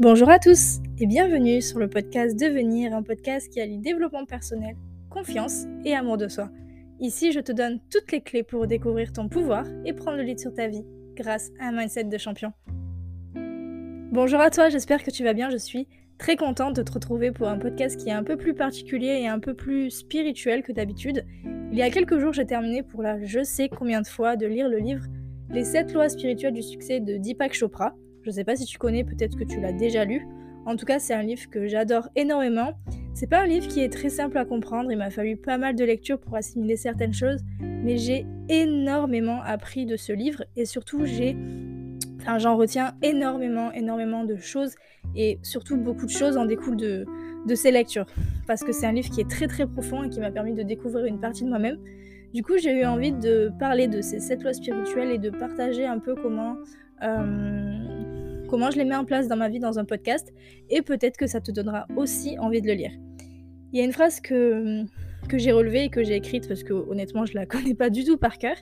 Bonjour à tous et bienvenue sur le podcast Devenir, un podcast qui allie développement personnel, confiance et amour de soi. Ici, je te donne toutes les clés pour découvrir ton pouvoir et prendre le lead sur ta vie grâce à un mindset de champion. Bonjour à toi, j'espère que tu vas bien. Je suis très contente de te retrouver pour un podcast qui est un peu plus particulier et un peu plus spirituel que d'habitude. Il y a quelques jours, j'ai terminé pour la je sais combien de fois de lire le livre Les 7 lois spirituelles du succès de Deepak Chopra. Je ne sais pas si tu connais, peut-être que tu l'as déjà lu. En tout cas, c'est un livre que j'adore énormément. C'est pas un livre qui est très simple à comprendre, il m'a fallu pas mal de lectures pour assimiler certaines choses, mais j'ai énormément appris de ce livre et surtout j'ai enfin j'en retiens énormément énormément de choses et surtout beaucoup de choses en découlent de, ces lectures parce que c'est un livre qui est très très profond et qui m'a permis de découvrir une partie de moi-même. Du coup, j'ai eu envie de parler de ces sept lois spirituelles et de partager un peu comment euh, comment je les mets en place dans ma vie dans un podcast, et peut-être que ça te donnera aussi envie de le lire. Il y a une phrase que, que j'ai relevée et que j'ai écrite, parce que honnêtement je la connais pas du tout par cœur,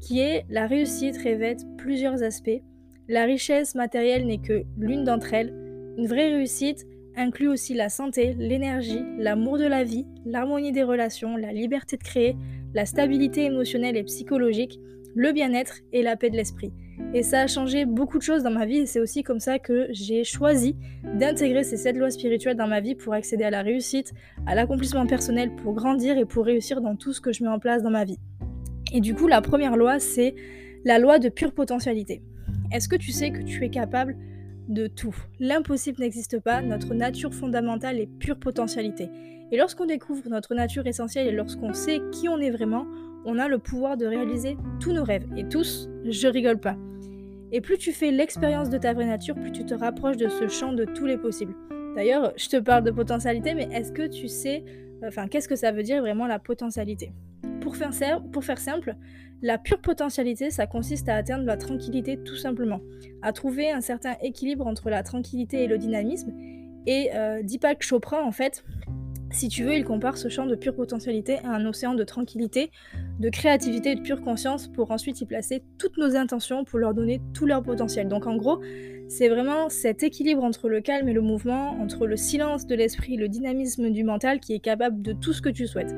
qui est La réussite revête plusieurs aspects. La richesse matérielle n'est que l'une d'entre elles. Une vraie réussite inclut aussi la santé, l'énergie, l'amour de la vie, l'harmonie des relations, la liberté de créer, la stabilité émotionnelle et psychologique, le bien-être et la paix de l'esprit. Et ça a changé beaucoup de choses dans ma vie et c'est aussi comme ça que j'ai choisi d'intégrer ces sept lois spirituelles dans ma vie pour accéder à la réussite, à l'accomplissement personnel, pour grandir et pour réussir dans tout ce que je mets en place dans ma vie. Et du coup, la première loi, c'est la loi de pure potentialité. Est-ce que tu sais que tu es capable de tout? L'impossible n'existe pas, notre nature fondamentale est pure potentialité. Et lorsqu'on découvre notre nature essentielle et lorsqu'on sait qui on est vraiment, on a le pouvoir de réaliser tous nos rêves. Et tous, je rigole pas. Et plus tu fais l'expérience de ta vraie nature, plus tu te rapproches de ce champ de tous les possibles. D'ailleurs, je te parle de potentialité, mais est-ce que tu sais, enfin, qu'est-ce que ça veut dire vraiment la potentialité? Pour faire, simple, la pure potentialité, ça consiste à atteindre la tranquillité tout simplement, à trouver un certain équilibre entre la tranquillité et le dynamisme. Et euh, Deepak Chopra, en fait, si tu veux, il compare ce champ de pure potentialité à un océan de tranquillité, de créativité et de pure conscience pour ensuite y placer toutes nos intentions pour leur donner tout leur potentiel. Donc en gros, c'est vraiment cet équilibre entre le calme et le mouvement, entre le silence de l'esprit, le dynamisme du mental qui est capable de tout ce que tu souhaites.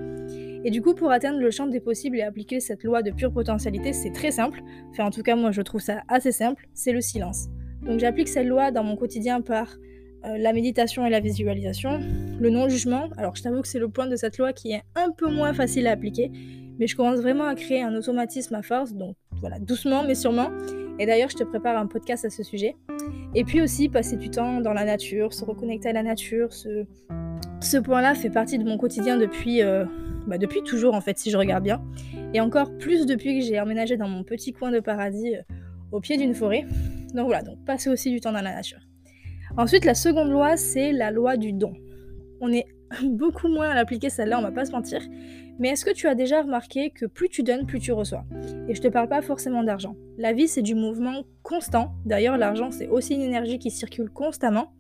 Et du coup, pour atteindre le champ des possibles et appliquer cette loi de pure potentialité, c'est très simple. Enfin, en tout cas, moi, je trouve ça assez simple. C'est le silence. Donc, j'applique cette loi dans mon quotidien par euh, la méditation et la visualisation, le non-jugement. Alors je t'avoue que c'est le point de cette loi qui est un peu moins facile à appliquer, mais je commence vraiment à créer un automatisme à force, donc voilà, doucement mais sûrement. Et d'ailleurs, je te prépare un podcast à ce sujet. Et puis aussi, passer du temps dans la nature, se reconnecter à la nature, ce, point-là fait partie de mon quotidien depuis, euh, bah, depuis toujours en fait, si je regarde bien. Et encore plus depuis que j'ai emménagé dans mon petit coin de paradis euh, au pied d'une forêt. Donc voilà, donc passer aussi du temps dans la nature. Ensuite, la seconde loi, c'est la loi du don. On est beaucoup moins à l'appliquer celle-là, on va pas se mentir. Mais est-ce que tu as déjà remarqué que plus tu donnes, plus tu reçois? Et je te parle pas forcément d'argent. La vie, c'est du mouvement constant. D'ailleurs, l'argent, c'est aussi une énergie qui circule constamment.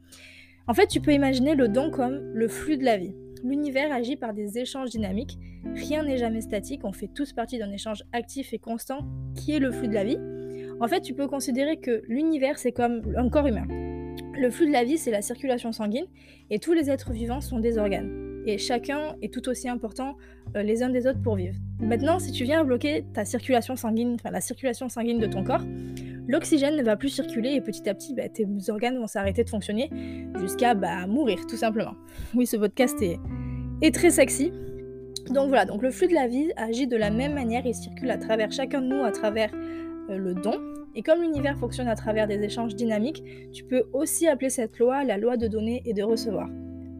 En fait, tu peux imaginer le don comme le flux de la vie. L'univers agit par des échanges dynamiques. Rien n'est jamais statique. On fait tous partie d'un échange actif et constant qui est le flux de la vie. En fait, tu peux considérer que l'univers, c'est comme un corps humain. Le flux de la vie, c'est la circulation sanguine, et tous les êtres vivants sont des organes. Et chacun est tout aussi important euh, les uns des autres pour vivre. Maintenant, si tu viens bloquer ta circulation sanguine, enfin la circulation sanguine de ton corps, l'oxygène ne va plus circuler et petit à petit, bah, tes organes vont s'arrêter de fonctionner jusqu'à bah, mourir, tout simplement. Oui, ce podcast est, est très sexy. Donc voilà, donc le flux de la vie agit de la même manière, il circule à travers chacun de nous, à travers le don, et comme l'univers fonctionne à travers des échanges dynamiques, tu peux aussi appeler cette loi la loi de donner et de recevoir.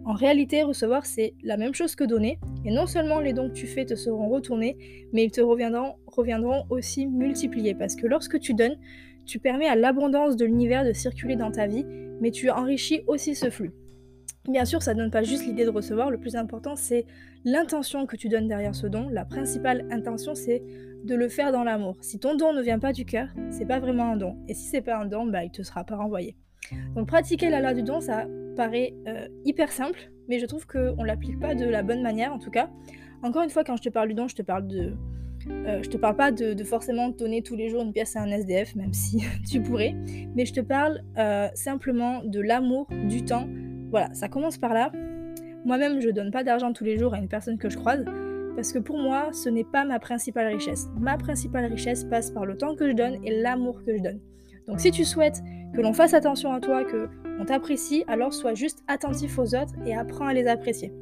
En réalité, recevoir, c'est la même chose que donner, et non seulement les dons que tu fais te seront retournés, mais ils te reviendront, reviendront aussi multipliés, parce que lorsque tu donnes, tu permets à l'abondance de l'univers de circuler dans ta vie, mais tu enrichis aussi ce flux. Bien sûr, ça ne donne pas juste l'idée de recevoir, le plus important c'est l'intention que tu donnes derrière ce don. La principale intention c'est de le faire dans l'amour. Si ton don ne vient pas du cœur, c'est pas vraiment un don. Et si c'est pas un don, bah, il te sera pas renvoyé. Donc pratiquer la loi du don, ça paraît euh, hyper simple, mais je trouve qu'on l'applique pas de la bonne manière en tout cas. Encore une fois, quand je te parle du don, je te parle de, Euh, je te parle pas de, forcément donner tous les jours une pièce à un SDF, même si tu pourrais, mais je te parle euh, simplement de l'amour, du temps. Voilà, ça commence par là. Moi-même, je donne pas d'argent tous les jours à une personne que je croise, parce que pour moi, ce n'est pas ma principale richesse. Ma principale richesse passe par le temps que je donne et l'amour que je donne. Donc si tu souhaites que l'on fasse attention à toi, que on t'apprécie, alors sois juste attentif aux autres et apprends à les apprécier.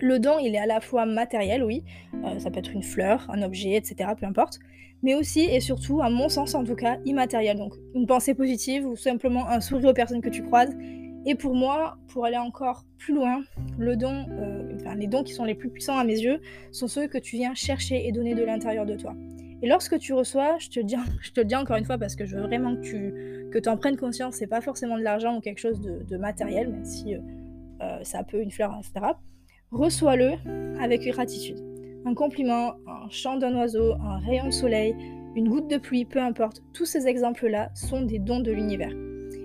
Le don, il est à la fois matériel, oui, euh, ça peut être une fleur, un objet, etc., peu importe, mais aussi et surtout, à mon sens en tout cas, immatériel. Donc une pensée positive ou simplement un sourire aux personnes que tu croises. Et pour moi, pour aller encore plus loin, euh, les dons qui sont les plus puissants à mes yeux sont ceux que tu viens chercher et donner de l'intérieur de toi. Et lorsque tu reçois, je te, le dis encore une fois parce que je veux vraiment que tu que en prennes conscience, c'est pas forcément de l'argent ou quelque chose de, matériel, même si euh, ça peut une fleur, etc reçois-le avec gratitude. Un compliment, un chant d'un oiseau, un rayon de soleil, une goutte de pluie, peu importe, tous ces exemples-là sont des dons de l'univers.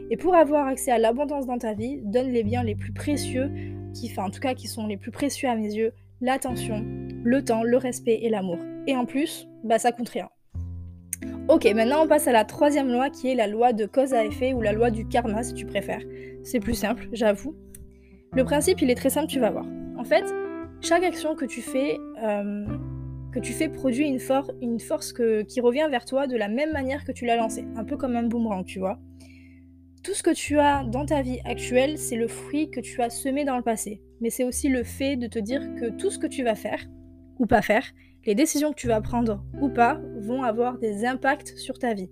Et pour avoir accès à l'abondance dans ta vie, donne les biens les plus précieux, qui, enfin en tout cas qui sont les plus précieux à mes yeux, l'attention, le temps, le respect et l'amour. Et en plus, bah ça coûte rien. Ok, maintenant on passe à la troisième loi qui est la loi de cause à effet ou la loi du karma si tu préfères. C'est plus simple, j'avoue. Le principe il est très simple, tu vas voir. En fait, chaque action que tu fais, euh, produit une, une force qui revient vers toi de la même manière que tu l'as lancée, un peu comme un boomerang, tu vois. Tout ce que tu as dans ta vie actuelle, c'est le fruit que tu as semé dans le passé, mais c'est aussi le fait de te dire que tout ce que tu vas faire ou pas faire, les décisions que tu vas prendre ou pas, vont avoir des impacts sur ta vie.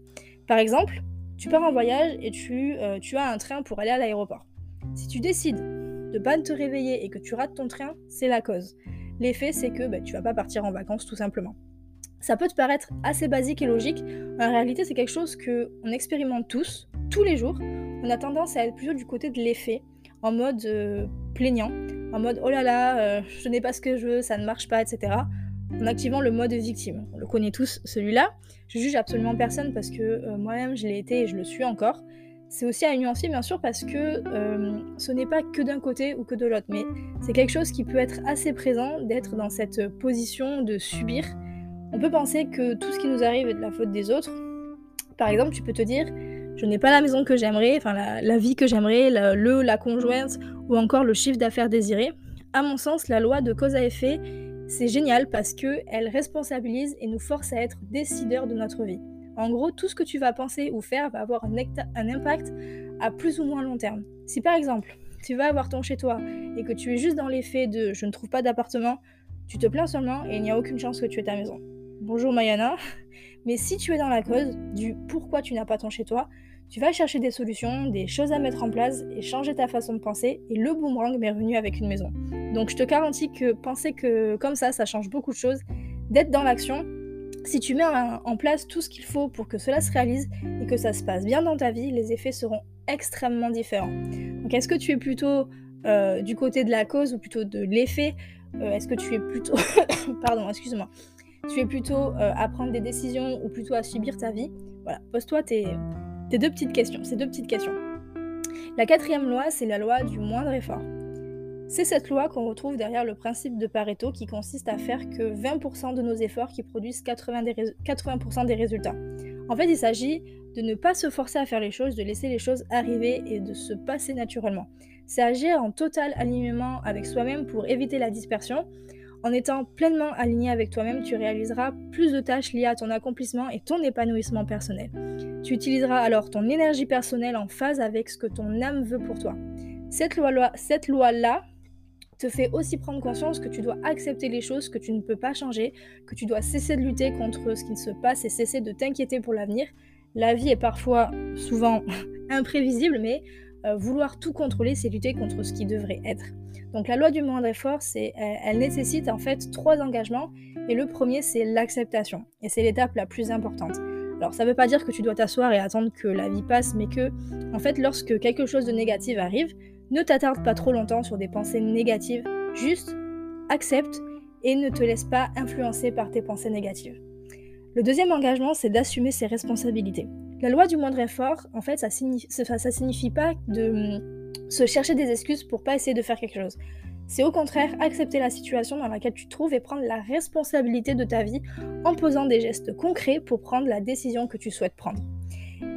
Par exemple, tu pars en voyage et tu, euh, tu as un train pour aller à l'aéroport. Si tu décides de pas te réveiller et que tu rates ton train, c'est la cause. L'effet, c'est que bah, tu vas pas partir en vacances tout simplement. Ça peut te paraître assez basique et logique, en réalité c'est quelque chose que on expérimente tous, tous les jours. On a tendance à être plutôt du côté de l'effet, en mode euh, plaignant, en mode oh là là, euh, je n'ai pas ce que je veux, ça ne marche pas, etc. En activant le mode victime. On le connaît tous celui-là. Je juge absolument personne parce que euh, moi-même je l'ai été et je le suis encore. C'est aussi à nuancer bien sûr parce que ce n'est pas que d'un côté ou que de l'autre, mais c'est quelque chose qui peut être assez présent d'être dans cette position de subir. On peut penser que tout ce qui nous arrive est de la faute des autres. Par exemple, tu peux te dire, je n'ai pas la maison que j'aimerais, enfin la, vie que j'aimerais, le, la conjointe ou encore le chiffre d'affaires désiré. À mon sens, la loi de cause à effet, c'est génial parce qu'elle responsabilise et nous force à être décideurs de notre vie. En gros, tout ce que tu vas penser ou faire va avoir un, impact à plus ou moins long terme. Si par exemple, tu vas avoir ton chez toi et que tu es juste dans l'effet de je ne trouve pas d'appartement, tu te plains seulement et il n'y a aucune chance que tu aies ta maison. Bonjour Mayana. Mais si tu es dans la cause du pourquoi tu n'as pas ton chez toi, tu vas chercher des solutions, des choses à mettre en place et changer ta façon de penser et le boomerang m'est revenu avec une maison. Donc je te garantis que penser que comme ça, ça change beaucoup de choses. D'être dans l'action, si tu mets en place tout ce qu'il faut pour que cela se réalise et que ça se passe bien dans ta vie, les effets seront extrêmement différents. Donc est-ce que tu es plutôt euh, du côté de la cause ou plutôt de l'effet? Euh, Est-ce que tu es plutôt... Pardon, excuse-moi. Tu es plutôt euh, à prendre des décisions ou plutôt à subir ta vie Voilà, pose-toi tes, tes deux petites questions, ces deux petites questions. La quatrième loi, c'est la loi du moindre effort. C'est cette loi qu'on retrouve derrière le principe de Pareto qui consiste à faire que 20% de nos efforts qui produisent 80%, des, résultats. En fait, il s'agit de ne pas se forcer à faire les choses, de laisser les choses arriver et de se passer naturellement. C'est agir en total alignement avec soi-même pour éviter la dispersion. En étant pleinement aligné avec toi-même, tu réaliseras plus de tâches liées à ton accomplissement et ton épanouissement personnel. Tu utiliseras alors ton énergie personnelle en phase avec ce que ton âme veut pour toi. Cette loi-là, te fait aussi prendre conscience que tu dois accepter les choses que tu ne peux pas changer, que tu dois cesser de lutter contre ce qui se passe et cesser de t'inquiéter pour l'avenir. La vie est parfois, souvent, imprévisible, mais euh, vouloir tout contrôler, c'est lutter contre ce qui devrait être. Donc la loi du moindre effort, c'est, elle, nécessite en fait trois engagements, et le premier, c'est l'acceptation, et c'est l'étape la plus importante. Alors ça ne veut pas dire que tu dois t'asseoir et attendre que la vie passe, mais que, en fait, lorsque quelque chose de négatif arrive, ne t'attarde pas trop longtemps sur des pensées négatives, juste accepte et ne te laisse pas influencer par tes pensées négatives. Le deuxième engagement, c'est d'assumer ses responsabilités. La loi du moindre effort, en fait, ça signifie, ça signifie pas de se chercher des excuses pour pas essayer de faire quelque chose. C'est au contraire accepter la situation dans laquelle tu te trouves et prendre la responsabilité de ta vie en posant des gestes concrets pour prendre la décision que tu souhaites prendre.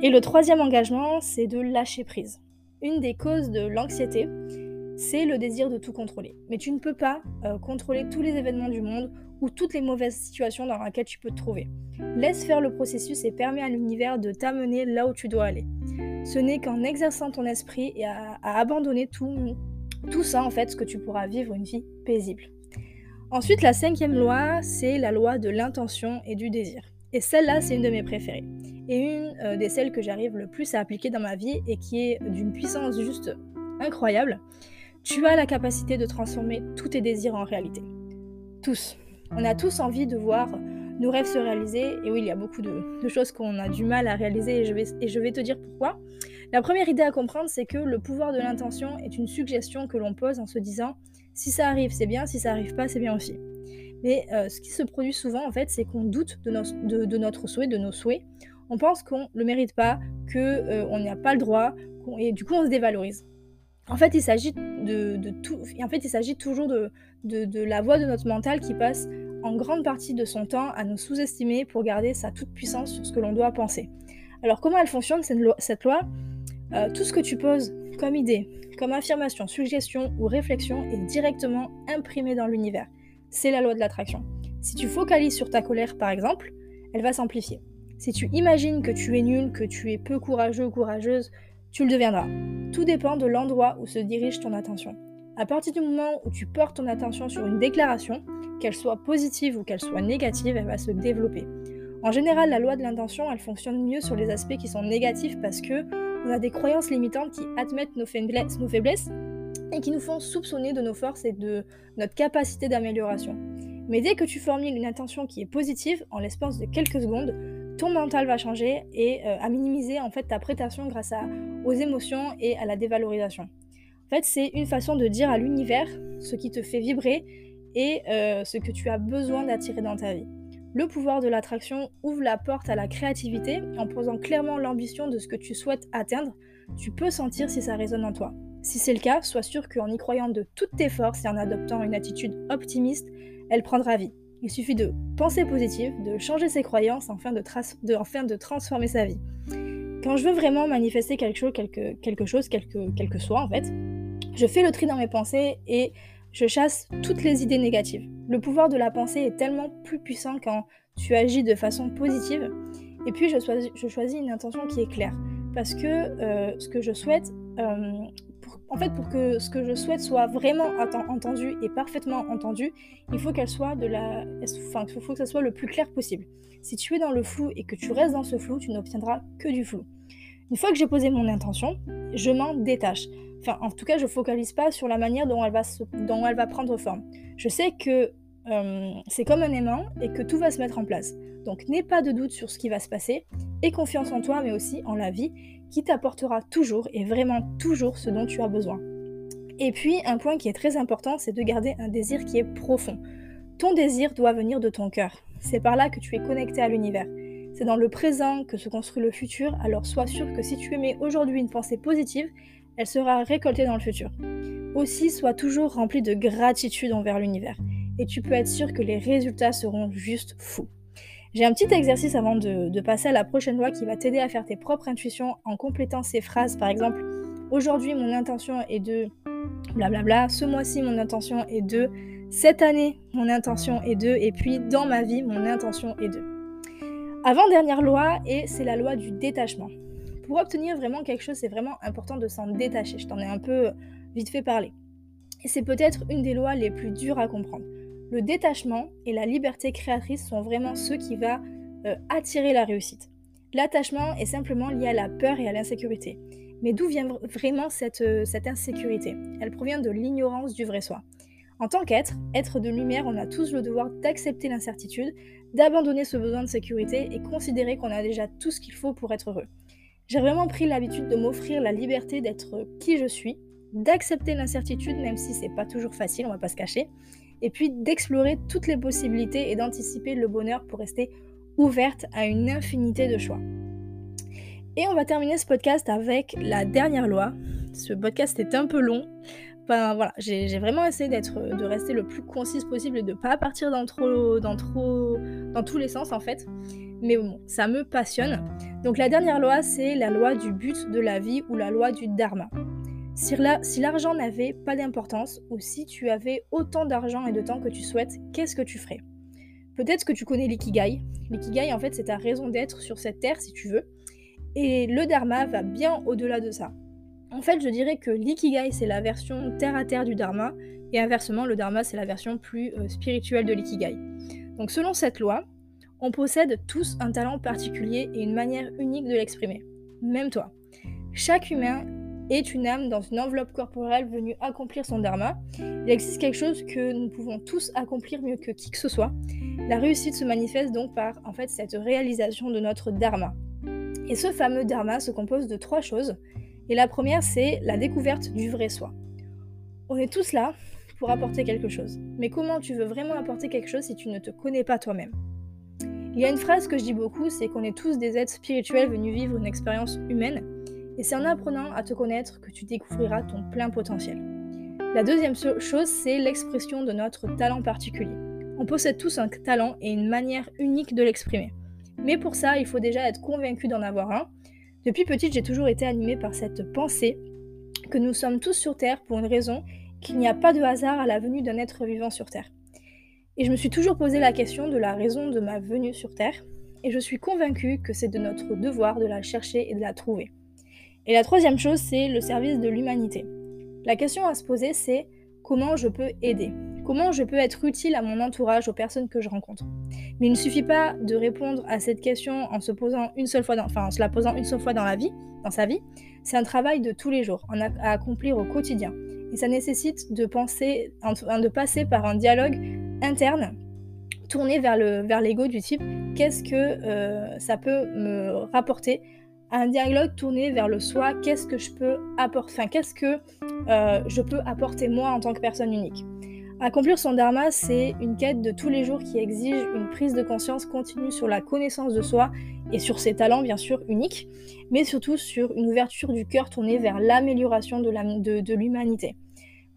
Et le troisième engagement, c'est de lâcher prise. Une des causes de l'anxiété, c'est le désir de tout contrôler. Mais tu ne peux pas euh, contrôler tous les événements du monde ou toutes les mauvaises situations dans lesquelles tu peux te trouver. Laisse faire le processus et permets à l'univers de t'amener là où tu dois aller. Ce n'est qu'en exerçant ton esprit et à, abandonner tout, ça, en fait, que tu pourras vivre une vie paisible. Ensuite, la cinquième loi, c'est la loi de l'intention et du désir. Et celle-là, c'est une de mes préférées. Et une euh, des celles que j'arrive le plus à appliquer dans ma vie et qui est d'une puissance juste incroyable. Tu as la capacité de transformer tous tes désirs en réalité. Tous. On a tous envie de voir nos rêves se réaliser. Et oui, il y a beaucoup de, choses qu'on a du mal à réaliser et je, vais, te dire pourquoi. La première idée à comprendre, c'est que le pouvoir de l'intention est une suggestion que l'on pose en se disant si ça arrive, c'est bien, si ça arrive pas, c'est bien aussi. Mais euh, ce qui se produit souvent, en fait, c'est qu'on doute de, notre souhait, de nos souhaits. On pense qu'on ne le mérite pas, qu'on euh, n'a pas le droit, et du coup, on se dévalorise. En fait, il s'agit de, tout. En fait, il s'agit toujours de, de, la voix de notre mental qui passe en grande partie de son temps à nous sous-estimer pour garder sa toute puissance sur ce que l'on doit penser. Alors, comment elle fonctionne cette loi, euh, Tout ce que tu poses comme idée, comme affirmation, suggestion ou réflexion est directement imprimé dans l'univers. C'est la loi de l'attraction. Si tu focalises sur ta colère, par exemple, elle va s'amplifier. Si tu imagines que tu es nul, que tu es peu courageux ou courageuse, tu le deviendras. Tout dépend de l'endroit où se dirige ton attention. À partir du moment où tu portes ton attention sur une déclaration, qu'elle soit positive ou qu'elle soit négative, elle va se développer. En général, la loi de l'intention, elle fonctionne mieux sur les aspects qui sont négatifs parce que on a des croyances limitantes qui admettent nos faiblesses, et qui nous font soupçonner de nos forces et de notre capacité d'amélioration. Mais dès que tu formules une intention qui est positive, en l'espace de quelques secondes, ton mental va changer et euh, à minimiser en fait ta prétention grâce aux émotions et à la dévalorisation. En fait, c'est une façon de dire à l'univers ce qui te fait vibrer et euh, ce que tu as besoin d'attirer dans ta vie. Le pouvoir de l'attraction ouvre la porte à la créativité en posant clairement l'ambition de ce que tu souhaites atteindre. Tu peux sentir si ça résonne en toi. Si c'est le cas, sois sûr qu'en y croyant de toutes tes forces et en adoptant une attitude optimiste, elle prendra vie. Il suffit de penser positive, de changer ses croyances de, de, transformer sa vie. Quand je veux vraiment manifester quelque chose, quelque, quelque chose, soit en fait, je fais le tri dans mes pensées et je chasse toutes les idées négatives. Le pouvoir de la pensée est tellement plus puissant quand tu agis de façon positive. Et puis je choisis, une intention qui est claire. Parce que euh, ce que je souhaite, euh, en fait, pour que ce que je souhaite soit vraiment entendu et parfaitement entendu, il faut qu'elle soit de la, enfin, il faut que ça soit le plus clair possible. Si tu es dans le flou et que tu restes dans ce flou, tu n'obtiendras que du flou. Une fois que j'ai posé mon intention, je m'en détache. Enfin, en tout cas, je focalise pas sur la manière dont elle va, dont elle va prendre forme. Je sais que euh, c'est comme un aimant et que tout va se mettre en place. Donc n'aie pas de doute sur ce qui va se passer, et confiance en toi, mais aussi en la vie, qui t'apportera toujours et vraiment toujours ce dont tu as besoin. Et puis, un point qui est très important, c'est de garder un désir qui est profond. Ton désir doit venir de ton cœur. C'est par là que tu es connecté à l'univers. C'est dans le présent que se construit le futur, alors sois sûr que si tu émets aujourd'hui une pensée positive, elle sera récoltée dans le futur. Aussi, sois toujours rempli de gratitude envers l'univers, et tu peux être sûr que les résultats seront juste fous. J'ai un petit exercice avant de, passer à la prochaine loi qui va t'aider à faire tes propres intuitions en complétant ces phrases. Par exemple, aujourd'hui mon intention est de blablabla, ce mois-ci mon intention est de, cette année mon intention est de, et puis dans ma vie mon intention est de. Avant-dernière loi, et c'est la loi du détachement. Pour obtenir vraiment quelque chose, c'est vraiment important de s'en détacher. Je t'en ai un peu vite fait parler. Et c'est peut-être une des lois les plus dures à comprendre. Le détachement et la liberté créatrice sont vraiment ceux qui vont euh, attirer la réussite. L'attachement est simplement lié à la peur et à l'insécurité. Mais d'où vient vraiment cette, euh, cette insécurité? Elle provient de l'ignorance du vrai soi. En tant qu'être, être de lumière, on a tous le devoir d'accepter l'incertitude, d'abandonner ce besoin de sécurité et considérer qu'on a déjà tout ce qu'il faut pour être heureux. J'ai vraiment pris l'habitude de m'offrir la liberté d'être qui je suis, d'accepter l'incertitude même si c'est pas toujours facile, on va pas se cacher, et puis d'explorer toutes les possibilités et d'anticiper le bonheur pour rester ouverte à une infinité de choix. Et on va terminer ce podcast avec la dernière loi. Ce podcast est un peu long J'ai vraiment essayé d'être, de rester le plus concise possible et de pas partir dans trop, dans trop, dans tous les sens en fait. Mais bon, ça me passionne. Donc la dernière loi, c'est la loi du but de la vie ou la loi du dharma. Si l'argent n'avait pas d'importance ou si tu avais autant d'argent et de temps que tu souhaites, qu'est-ce que tu ferais? Peut-être que tu connais l'ikigai. L'ikigai, en fait, c'est ta raison d'être sur cette terre, si tu veux. Et le dharma va bien au-delà de ça. En fait, je dirais que l'ikigai, c'est la version terre à terre du dharma, et inversement, le dharma, c'est la version plus euh, spirituelle de l'ikigai. Donc, selon cette loi, on possède tous un talent particulier et une manière unique de l'exprimer. Même toi. Chaque humain est une âme dans une enveloppe corporelle venue accomplir son dharma. Il existe quelque chose que nous pouvons tous accomplir mieux que qui que ce soit. La réussite se manifeste donc par en fait cette réalisation de notre dharma. Et ce fameux dharma se compose de trois choses. Et la première, c'est la découverte du vrai soi. On est tous là pour apporter quelque chose. Mais comment tu veux vraiment apporter quelque chose si tu ne te connais pas toi-même? Il y a une phrase que je dis beaucoup, c'est qu'on est tous des êtres spirituels venus vivre une expérience humaine. Et c'est en apprenant à te connaître que tu découvriras ton plein potentiel. La deuxième chose, c'est l'expression de notre talent particulier. On possède tous un talent et une manière unique de l'exprimer. Mais pour ça, il faut déjà être convaincu d'en avoir un depuis petite, j'ai toujours été animée par cette pensée que nous sommes tous sur Terre pour une raison, qu'il n'y a pas de hasard à la venue d'un être vivant sur Terre. Et je me suis toujours posé la question de la raison de ma venue sur Terre, et je suis convaincue que c'est de notre devoir de la chercher et de la trouver. Et la troisième chose, c'est le service de l'humanité. La question à se poser, c'est comment je peux aider? Comment je peux être utile à mon entourage, aux personnes que je rencontre Mais il ne suffit pas de répondre à cette question en se posant une seule fois, enfin en se la posant une seule fois dans la vie, dans sa vie. C'est un travail de tous les jours, à accomplir au quotidien. Et ça nécessite de penser, de passer par un dialogue interne tourné vers le vers l'ego du type qu'est-ce que euh, ça peut me rapporter? Un dialogue tourné vers le soi qu'est-ce que je peux apporter enfin qu'est-ce que euh, je peux apporter moi en tant que personne unique? Accomplir son dharma, c'est une quête de tous les jours qui exige une prise de conscience continue sur la connaissance de soi et sur ses talents bien sûr uniques, mais surtout sur une ouverture du cœur tournée vers l'amélioration de l'humanité.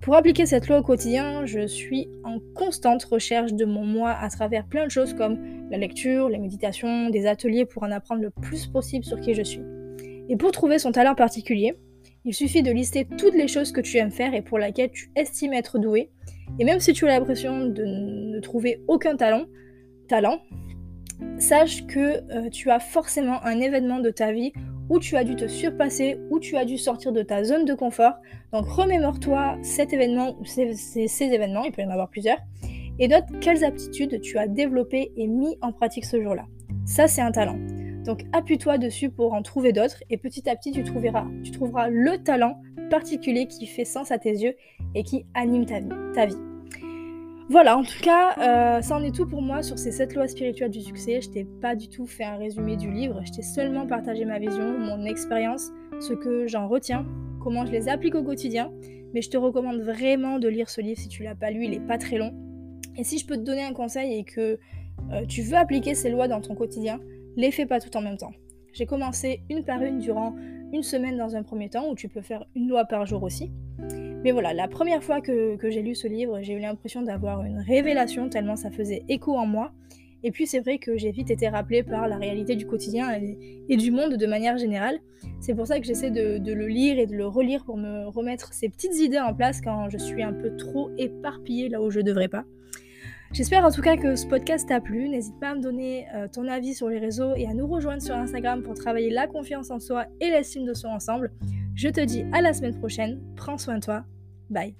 Pour appliquer cette loi au quotidien, je suis en constante recherche de mon moi à travers plein de choses comme la lecture, les méditations, des ateliers pour en apprendre le plus possible sur qui je suis. Et pour trouver son talent particulier, il suffit de lister toutes les choses que tu aimes faire et pour lesquelles tu estimes être doué, et même si tu as l'impression de ne trouver aucun talent, sache que euh, tu as forcément un événement de ta vie où tu as dû te surpasser, où tu as dû sortir de ta zone de confort. Donc remémore-toi cet événement ou ces, événements, il peut y en avoir plusieurs, et note quelles aptitudes tu as développées et mis en pratique ce jour-là. Ça, c'est un talent. Donc appuie-toi dessus pour en trouver d'autres et petit à petit tu trouveras le talent particulier qui fait sens à tes yeux et qui anime ta vie. Ta vie. Voilà, en tout cas, euh, ça en est tout pour moi sur ces 7 lois spirituelles du succès. Je t'ai pas du tout fait un résumé du livre, je t'ai seulement partagé ma vision, mon expérience, ce que j'en retiens, comment je les applique au quotidien. Mais je te recommande vraiment de lire ce livre si tu l'as pas lu, il est pas très long. Et si je peux te donner un conseil et que euh, tu veux appliquer ces lois dans ton quotidien, les fais pas tout en même temps. J'ai commencé une par une durant une semaine dans un premier temps, où tu peux faire une loi par jour aussi. Mais voilà, la première fois que, j'ai lu ce livre, j'ai eu l'impression d'avoir une révélation, tellement ça faisait écho en moi. Et puis c'est vrai que j'ai vite été rappelée par la réalité du quotidien et, du monde de manière générale. C'est pour ça que j'essaie de, le lire et de le relire pour me remettre ces petites idées en place quand je suis un peu trop éparpillée là où je devrais pas. J'espère en tout cas que ce podcast t'a plu. N'hésite pas à me donner euh, ton avis sur les réseaux et à nous rejoindre sur Instagram pour travailler la confiance en soi et l'estime de soi ensemble. Je te dis à la semaine prochaine, prends soin de toi, bye.